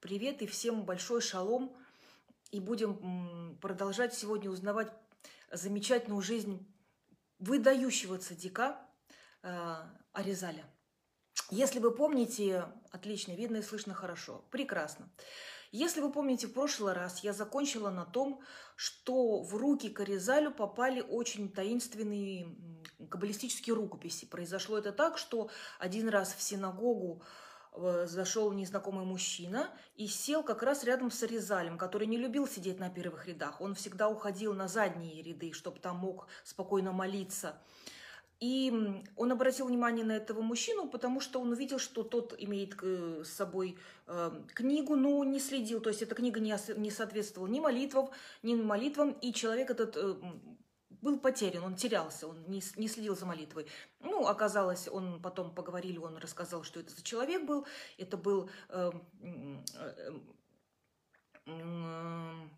привет и всем большой шалом. И будем продолжать сегодня узнавать замечательную жизнь выдающего цадика э, Аризаля. Если вы помните, отлично, видно и слышно хорошо, прекрасно. Если вы помните, в прошлый раз я закончила на том, что в руки к Аризалю попали очень таинственные каббалистические рукописи. Произошло это так, что один раз в синагогу зашел незнакомый мужчина и сел как раз рядом с Аризалем, который не любил сидеть на первых рядах. Он всегда уходил на задние ряды, чтобы там мог спокойно молиться. И он обратил внимание на этого мужчину, потому что он увидел, что тот имеет э, с собой э, книгу, но не следил. То есть эта книга не, соответствовала ни молитвам, ни молитвам, и человек этот э, был потерян, он терялся, он не, не следил за молитвой. Ну, оказалось, он потом поговорили, он рассказал, что это за человек был. Это был, э, э, э,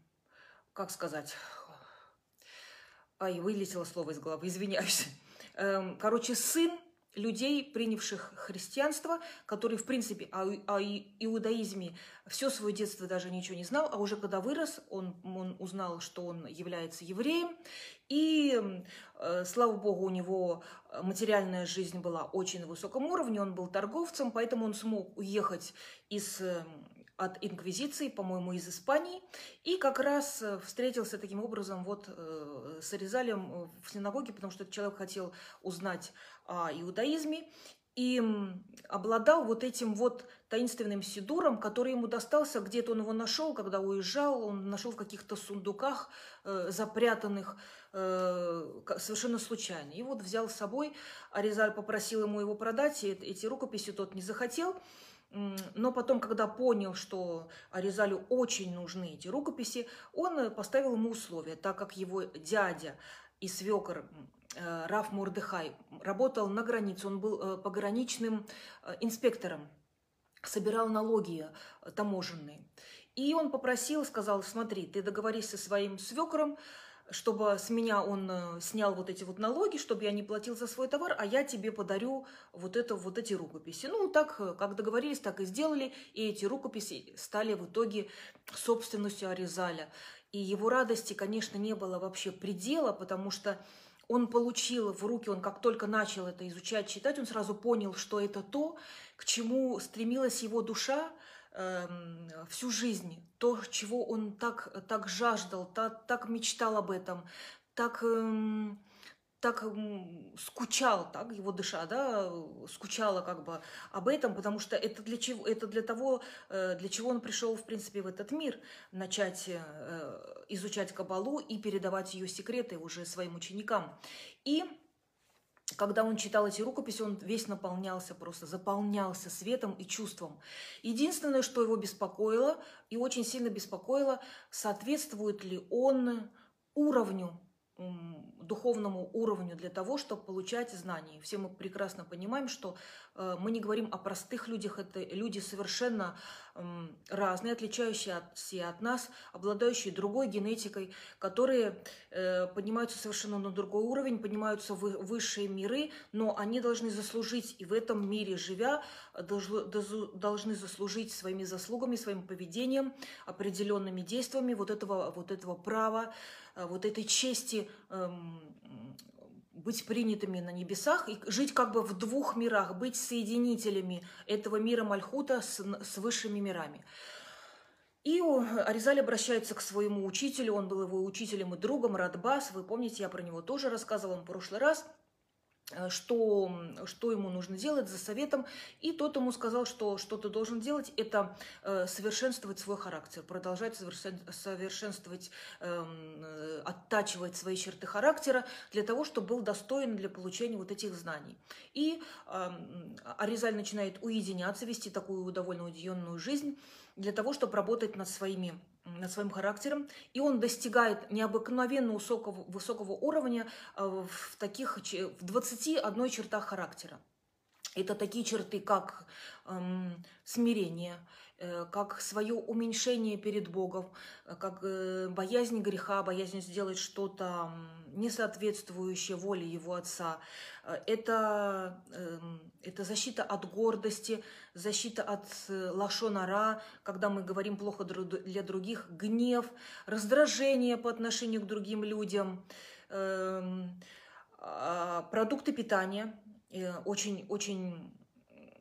как сказать, ай, вылетело слово из головы, извиняюсь. Эм, короче, сын людей, принявших христианство, который, в принципе, о, о иудаизме все свое детство даже ничего не знал, а уже когда вырос, он, он узнал, что он является евреем, и, э, слава богу, у него материальная жизнь была очень на высоком уровне, он был торговцем, поэтому он смог уехать из эм, от инквизиции, по-моему, из Испании, и как раз э, встретился таким образом вот э, с Аризалем э, в синагоге, потому что этот человек хотел узнать о иудаизме, и обладал вот этим вот таинственным сидуром, который ему достался, где-то он его нашел, когда уезжал, он нашел в каких-то сундуках э, запрятанных э, совершенно случайно. И вот взял с собой, Аризаль попросил ему его продать, и эти рукописи тот не захотел, но потом, когда понял, что Аризалю очень нужны эти рукописи, он э, поставил ему условия, так как его дядя и свекор э, Раф Мурдыхай работал на границе, он был э, пограничным инспектором, собирал налоги таможенные. И он попросил, сказал, смотри, ты договорись со своим свекором, чтобы с меня он э, снял вот эти вот налоги, чтобы я не платил за свой товар, а я тебе подарю вот, это, вот эти рукописи. Ну, так, э, как договорились, так и сделали, и эти рукописи стали в итоге собственностью Аризаля. И его радости, конечно, не было вообще предела, потому что он получил в руки, он как только начал это изучать, читать, он сразу понял, что это то, к чему стремилась его душа, Эм, всю жизнь, то, чего он так, так жаждал, так, так мечтал об этом, так, эм, так скучал, так его душа, да, скучала как бы об этом, потому что это для чего, это для того, э, для чего он пришел, в принципе, в этот мир, начать э, изучать кабалу и передавать ее секреты уже своим ученикам. И когда он читал эти рукописи, он весь наполнялся, просто заполнялся светом и чувством. Единственное, что его беспокоило, и очень сильно беспокоило, соответствует ли он уровню духовному уровню для того, чтобы получать знания. Все мы прекрасно понимаем, что э, мы не говорим о простых людях, это люди совершенно разные, отличающиеся от нас, обладающие другой генетикой, которые э, поднимаются совершенно на другой уровень, поднимаются в высшие миры, но они должны заслужить, и в этом мире живя, должны заслужить своими заслугами, своим поведением, определенными действиями вот этого, вот этого права, вот этой чести эм, быть принятыми на небесах и жить как бы в двух мирах, быть соединителями этого мира Мальхута с, с высшими мирами. И Аризаль обращается к своему учителю, он был его учителем и другом, Радбас, вы помните, я про него тоже рассказывала в прошлый раз – Э, что, что ему нужно делать за советом. И тот ему сказал, что что ты должен делать, это э, совершенствовать свой характер, продолжать совершен, совершенствовать, эм, э, оттачивать свои черты характера для того, чтобы был достоин для получения вот этих знаний. И э, Аризаль начинает уединяться, вести такую довольно уединенную жизнь для того, чтобы работать над своими над своим характером, и он достигает необыкновенно высокого, высокого уровня э, в таких в 21 чертах характера. Это такие черты, как эм, смирение, э, как свое уменьшение перед Богом, э, как э, боязнь греха, боязнь сделать что-то не соответствующее воле Его Отца. Э, это, э, это защита от гордости, защита от э, лашонара, когда мы говорим плохо для других, гнев, раздражение по отношению к другим людям, э, э, продукты питания – очень, очень,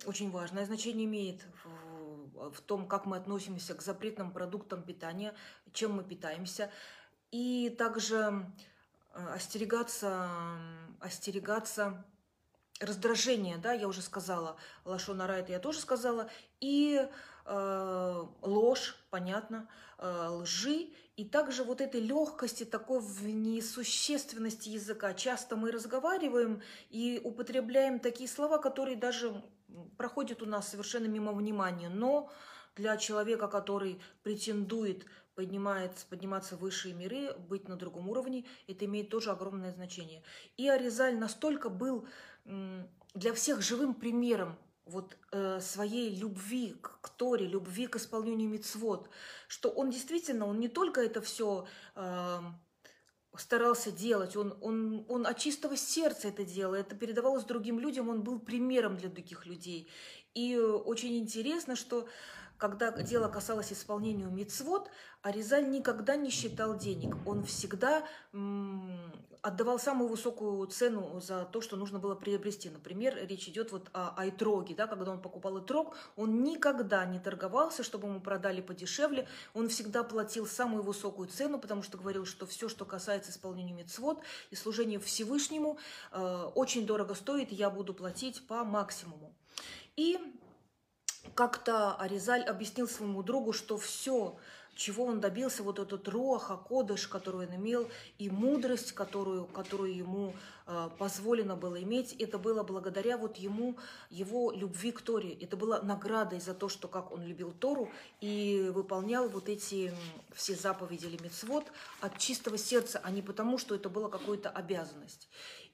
очень важное значение имеет в, в том, как мы относимся к запретным продуктам питания, чем мы питаемся. И также э, остерегаться, остерегаться раздражения, да, я уже сказала, лашонара это я тоже сказала, и э, ложь, понятно, э, лжи, и также вот этой легкости, такой в несущественности языка. Часто мы разговариваем и употребляем такие слова, которые даже проходят у нас совершенно мимо внимания, но для человека, который претендует поднимается, подниматься в высшие миры, быть на другом уровне, это имеет тоже огромное значение. И Аризаль настолько был для всех живым примером вот э, своей любви к, Торе, любви к исполнению мицвод, что он действительно, он не только это все э, старался делать, он, он, он от чистого сердца это делал, это передавалось другим людям, он был примером для других людей. И очень интересно, что когда дело касалось исполнения мицвод, Аризаль никогда не считал денег. Он всегда отдавал самую высокую цену за то, что нужно было приобрести. Например, речь идет вот о айтроге, да, когда он покупал итрог, он никогда не торговался, чтобы ему продали подешевле. Он всегда платил самую высокую цену, потому что говорил, что все, что касается исполнения мицвод и служения Всевышнему, э, очень дорого стоит, я буду платить по максимуму. И как-то Аризаль объяснил своему другу, что все, чего он добился, вот этот роха, кодыш, который он имел, и мудрость, которую, которую ему э, позволено было иметь, это было благодаря вот ему, его любви к Торе. Это было наградой за то, что как он любил Тору и выполнял вот эти все заповеди или мецвод от чистого сердца, а не потому, что это была какая-то обязанность.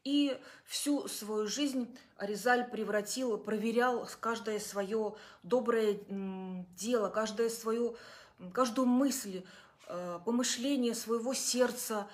И всю свою жизнь Аризаль превратил, проверял каждое свое доброе дело, каждое свое, каждую мысль, э, помышление своего сердца,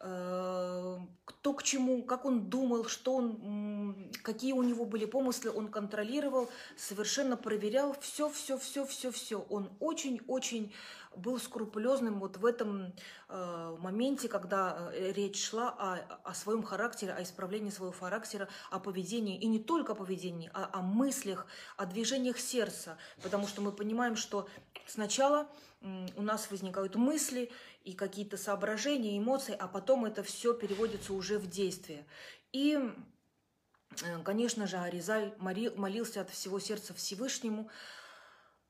э, кто к чему, как он думал, что он, какие у него были помыслы, он контролировал, совершенно проверял все, все, все, все, все. Он очень-очень был скрупулезным вот в этом э, моменте, когда э, речь шла о, о своем характере, о исправлении своего характера, о поведении, и не только о поведении, а о мыслях, о движениях сердца, потому что мы понимаем, что сначала у нас возникают мысли и какие-то соображения, эмоции, а потом это все переводится уже в действие. И, э, конечно же, Аризаль молился от всего сердца Всевышнему,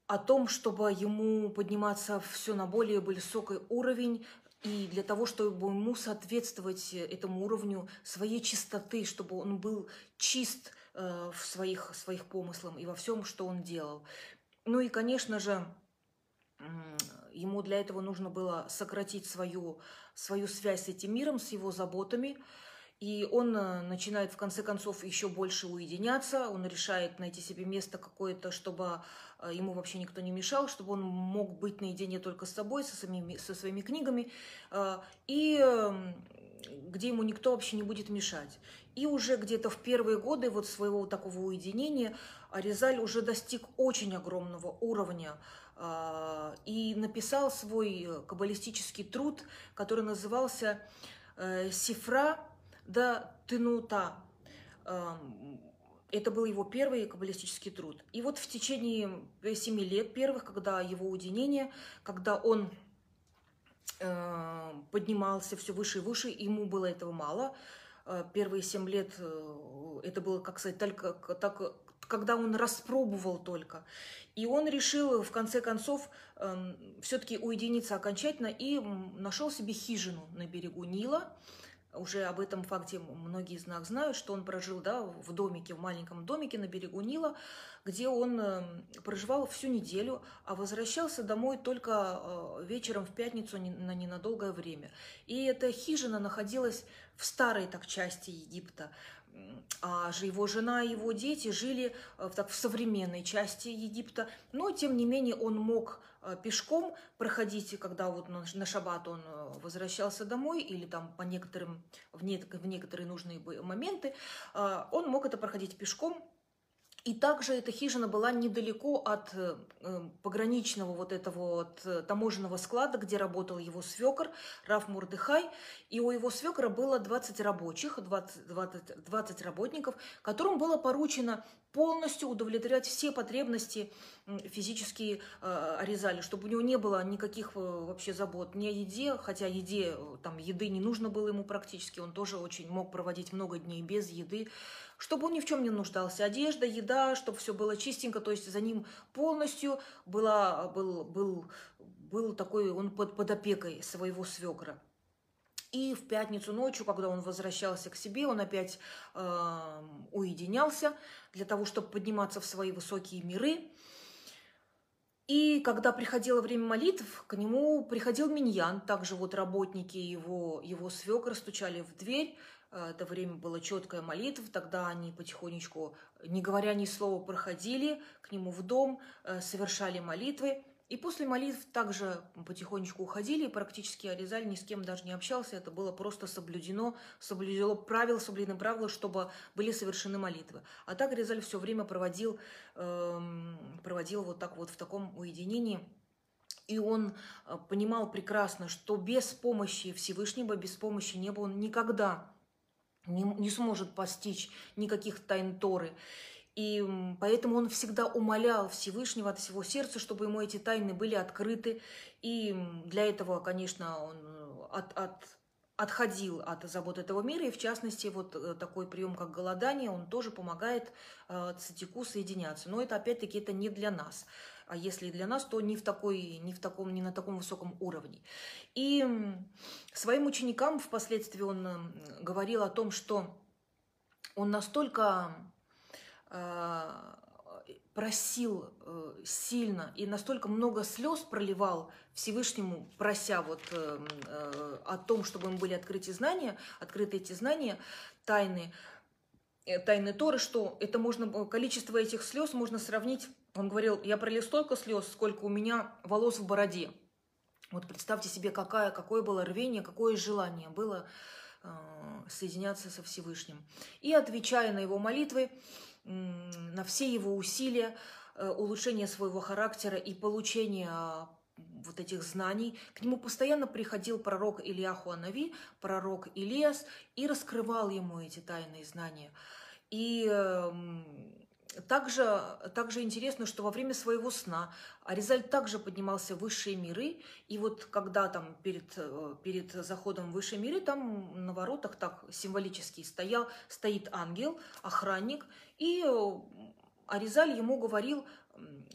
о том, чтобы ему подниматься все на более высокий уровень, и для того, чтобы ему соответствовать этому уровню своей чистоты, чтобы он был чист э, в своих, своих помыслах и во всем, что он делал. Ну и, конечно же, ему для этого нужно было сократить свою, свою связь с этим миром, с его заботами, и он э, начинает, в конце концов, еще больше уединяться, он решает найти себе место какое-то, чтобы э, ему вообще никто не мешал, чтобы он мог быть наедине только с собой, со своими, со своими книгами, э, и эм, где ему никто вообще не будет мешать. И уже где-то в первые годы вот своего такого уединения Аризаль уже достиг очень огромного уровня и написал свой каббалистический труд, который назывался «Сифра да Тынута. Эм, это был его первый каббалистический труд. И вот в течение семи лет первых, когда его уединение, когда он э, поднимался все выше и выше, ему было этого мало. Э, первые семь лет э, это было, как сказать, только так, когда он распробовал только. И он решил, в конце концов, эм, все-таки уединиться окончательно и нашел себе хижину на берегу Нила уже об этом факте многие из нас знают, что он прожил да, в домике, в маленьком домике на берегу Нила, где он э, проживал всю неделю, а возвращался домой только э, вечером в пятницу на ненадолгое время. И эта хижина находилась в старой так части Египта. А его жена и его дети жили в, так, в современной части Египта, но тем не менее он мог пешком проходить, когда вот на шаббат он возвращался домой или там по некоторым, в, не, в некоторые нужные моменты, он мог это проходить пешком, и также эта хижина была недалеко от э, пограничного вот этого вот э, таможенного склада, где работал его свекор Раф Мурдыхай. И у его свекора было 20 рабочих, 20, 20, 20 работников, которым было поручено полностью удовлетворять все потребности физические э, Аризали, чтобы у него не было никаких э, вообще забот ни о еде, хотя еде, э, там еды не нужно было ему практически, он тоже очень мог проводить много дней без еды, чтобы он ни в чем не нуждался. Одежда, еда, чтобы все было чистенько, то есть за ним полностью была, был, был, был такой, он под, под опекой своего свекра. И в пятницу ночью, когда он возвращался к себе, он опять э, уединялся для того, чтобы подниматься в свои высокие миры. И когда приходило время молитв, к нему приходил миньян, также вот работники его, его свекра стучали в дверь, Э, это время было четкая молитва, тогда они потихонечку, не говоря ни слова, проходили к нему в дом, э, совершали молитвы. И после молитв также потихонечку уходили, практически Аризаль ни с кем даже не общался, это было просто соблюдено, соблюдено правило, соблюдены правила, чтобы были совершены молитвы. А так Аризаль все время проводил, эм, проводил вот так вот в таком уединении, и он э, понимал прекрасно, что без помощи Всевышнего, без помощи неба он никогда не, не сможет постичь никаких тайн Торы. И поэтому он всегда умолял Всевышнего от всего сердца, чтобы ему эти тайны были открыты. И для этого, конечно, он от, от, отходил от забот этого мира. И в частности, вот э, такой прием, как голодание, он тоже помогает э, цитику соединяться. Но это, опять-таки, это не для нас а если для нас, то не в, такой, не в таком, не на таком высоком уровне. И своим ученикам впоследствии он говорил о том, что он настолько э, просил э, сильно и настолько много слез проливал Всевышнему, прося вот э, э, о том, чтобы им были открыты знания, открыты эти знания, тайны, э, тайны Торы, что это можно, количество этих слез можно сравнить он говорил, я пролил столько слез, сколько у меня волос в бороде. Вот представьте себе, какая, какое было рвение, какое желание было э, соединяться со Всевышним. И отвечая на его молитвы, э, на все его усилия, э, улучшения своего характера и получения вот этих знаний, к нему постоянно приходил пророк Ильяху Анави, пророк Илиас, и раскрывал ему эти тайные знания. И э, также, также интересно, что во время своего сна Аризаль также поднимался в высшие миры, и вот когда там перед, э, перед заходом в высшие миры, там на воротах так символически стоял, стоит ангел, охранник, и э, Аризаль ему говорил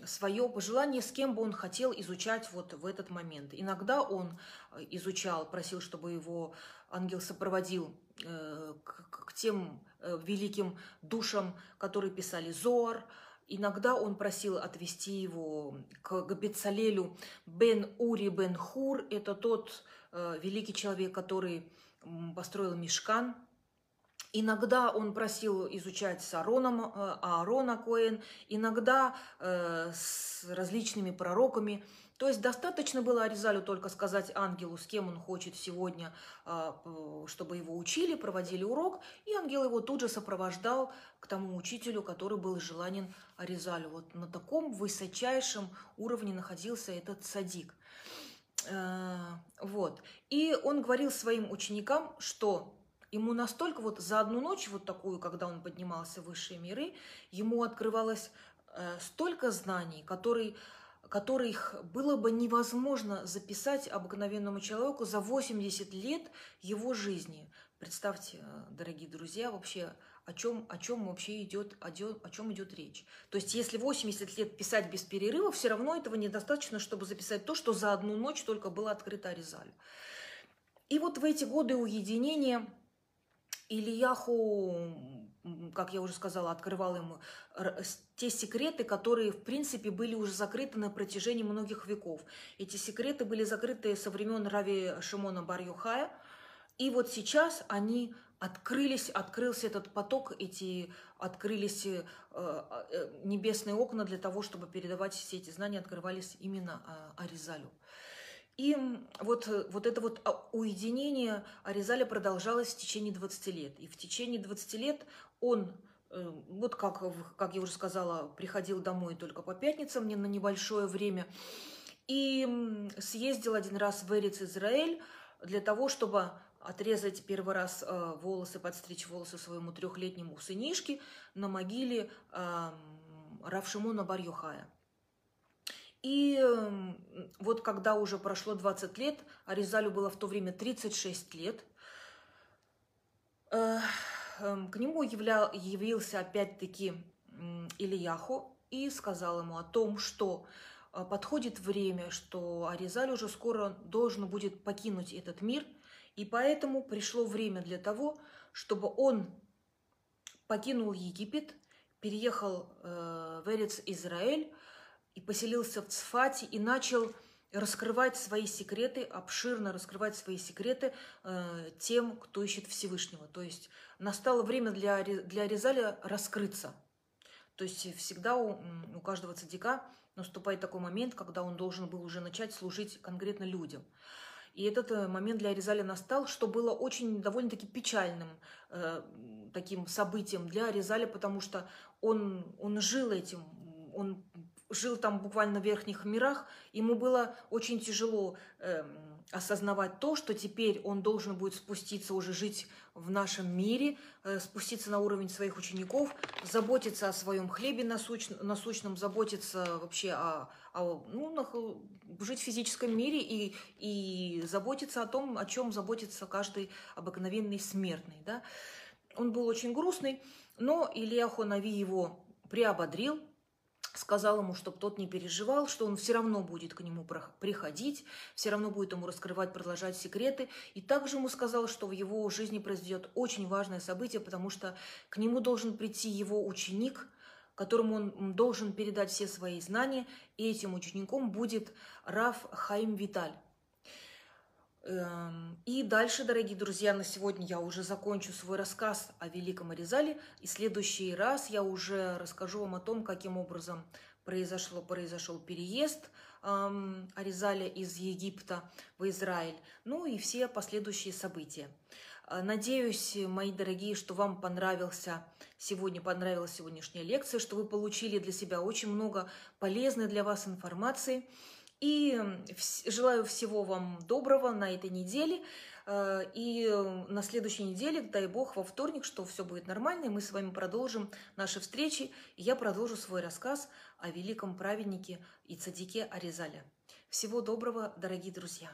свое пожелание, с кем бы он хотел изучать вот в этот момент. Иногда он э, изучал, просил, чтобы его ангел сопроводил к, к тем Э, великим душам, которые писали Зоар. Иногда он просил отвести его к Бецалелю бен Ури бен Хур. Это тот э, великий человек, который построил Мешкан. Иногда он просил изучать с Аароном, э, Аарона Коэн, иногда э, с различными пророками – то есть достаточно было Аризалю только сказать ангелу, с кем он хочет сегодня, а, чтобы его учили, проводили урок, и ангел его тут же сопровождал к тому учителю, который был желанен Аризалю. Вот на таком высочайшем уровне находился этот садик. А, вот. И он говорил своим ученикам, что ему настолько вот за одну ночь, вот такую, когда он поднимался в высшие миры, ему открывалось э, столько знаний, которые которых было бы невозможно записать обыкновенному человеку за 80 лет его жизни. Представьте, э, дорогие друзья, вообще о чем, о чем вообще идет, о, чем идет речь. То есть, если 80 лет писать без перерыва, все равно этого недостаточно, чтобы записать то, что за одну ночь только было открыто Аризалю. И вот в эти годы уединения Ильяху как я уже сказала, открывал ему те секреты, которые, в принципе, были уже закрыты на протяжении многих веков. Эти секреты были закрыты со времен Рави Шимона Барюхая, и вот сейчас они открылись, открылся этот поток, эти открылись э, э, небесные окна для того, чтобы передавать все эти знания, открывались именно э, Аризалю. И вот, вот это вот а, уединение Аризаля продолжалось в течение 20 лет. И в течение 20 лет он, э, вот как, как я уже сказала, приходил домой только по пятницам, мне на небольшое время, и съездил один раз в Эриц Израиль для того, чтобы отрезать первый раз э, волосы, подстричь волосы своему трехлетнему сынишке на могиле э, Равшимона Барьюхая. И э, вот когда уже прошло 20 лет, Аризалю было в то время 36 лет, э, э, к нему являл, явился опять-таки Ильяху и сказал ему о том, что э, подходит время, что Аризаль уже скоро должен будет покинуть этот мир – и поэтому пришло время для того, чтобы он покинул Египет, переехал э, в Эрец Израиль и поселился в Цфате и начал раскрывать свои секреты, обширно раскрывать свои секреты э, тем, кто ищет Всевышнего. То есть настало время для, для Резаля раскрыться. То есть всегда у, у каждого цадика наступает такой момент, когда он должен был уже начать служить конкретно людям. И этот э, момент для Аризаля настал, что было очень довольно-таки печальным э, таким событием для Аризаля, потому что он, он жил этим, он жил там буквально в верхних мирах, ему было очень тяжело э, осознавать то, что теперь он должен будет спуститься, уже жить в нашем мире, э, спуститься на уровень своих учеников, заботиться о своем хлебе насущ, насущном, заботиться вообще о, о ну, на, жить в физическом мире и, и заботиться о том, о чем заботится каждый обыкновенный смертный. Да? Он был очень грустный, но Илья Хонави его приободрил, сказал ему, чтобы тот не переживал, что он все равно будет к нему приходить, все равно будет ему раскрывать, продолжать секреты. И также ему сказал, что в его жизни произойдет очень важное событие, потому что к нему должен прийти его ученик, которому он должен передать все свои знания, и этим учеником будет Раф Хаим Виталь. Эм, и дальше, дорогие друзья, на сегодня я уже закончу свой рассказ о Великом Аризале. И в следующий раз я уже расскажу вам о том, каким образом произошло, произошел переезд эм, Аризаля из Египта в Израиль. Ну и все последующие события. Э, надеюсь, мои дорогие, что вам понравился сегодня, понравилась сегодняшняя лекция, что вы получили для себя очень много полезной для вас информации. И желаю всего вам доброго на этой неделе. Э, и на следующей неделе, дай бог, во вторник, что все будет нормально, и мы с вами продолжим наши встречи. И я продолжу свой рассказ о великом праведнике и цадике Аризале. Всего доброго, дорогие друзья!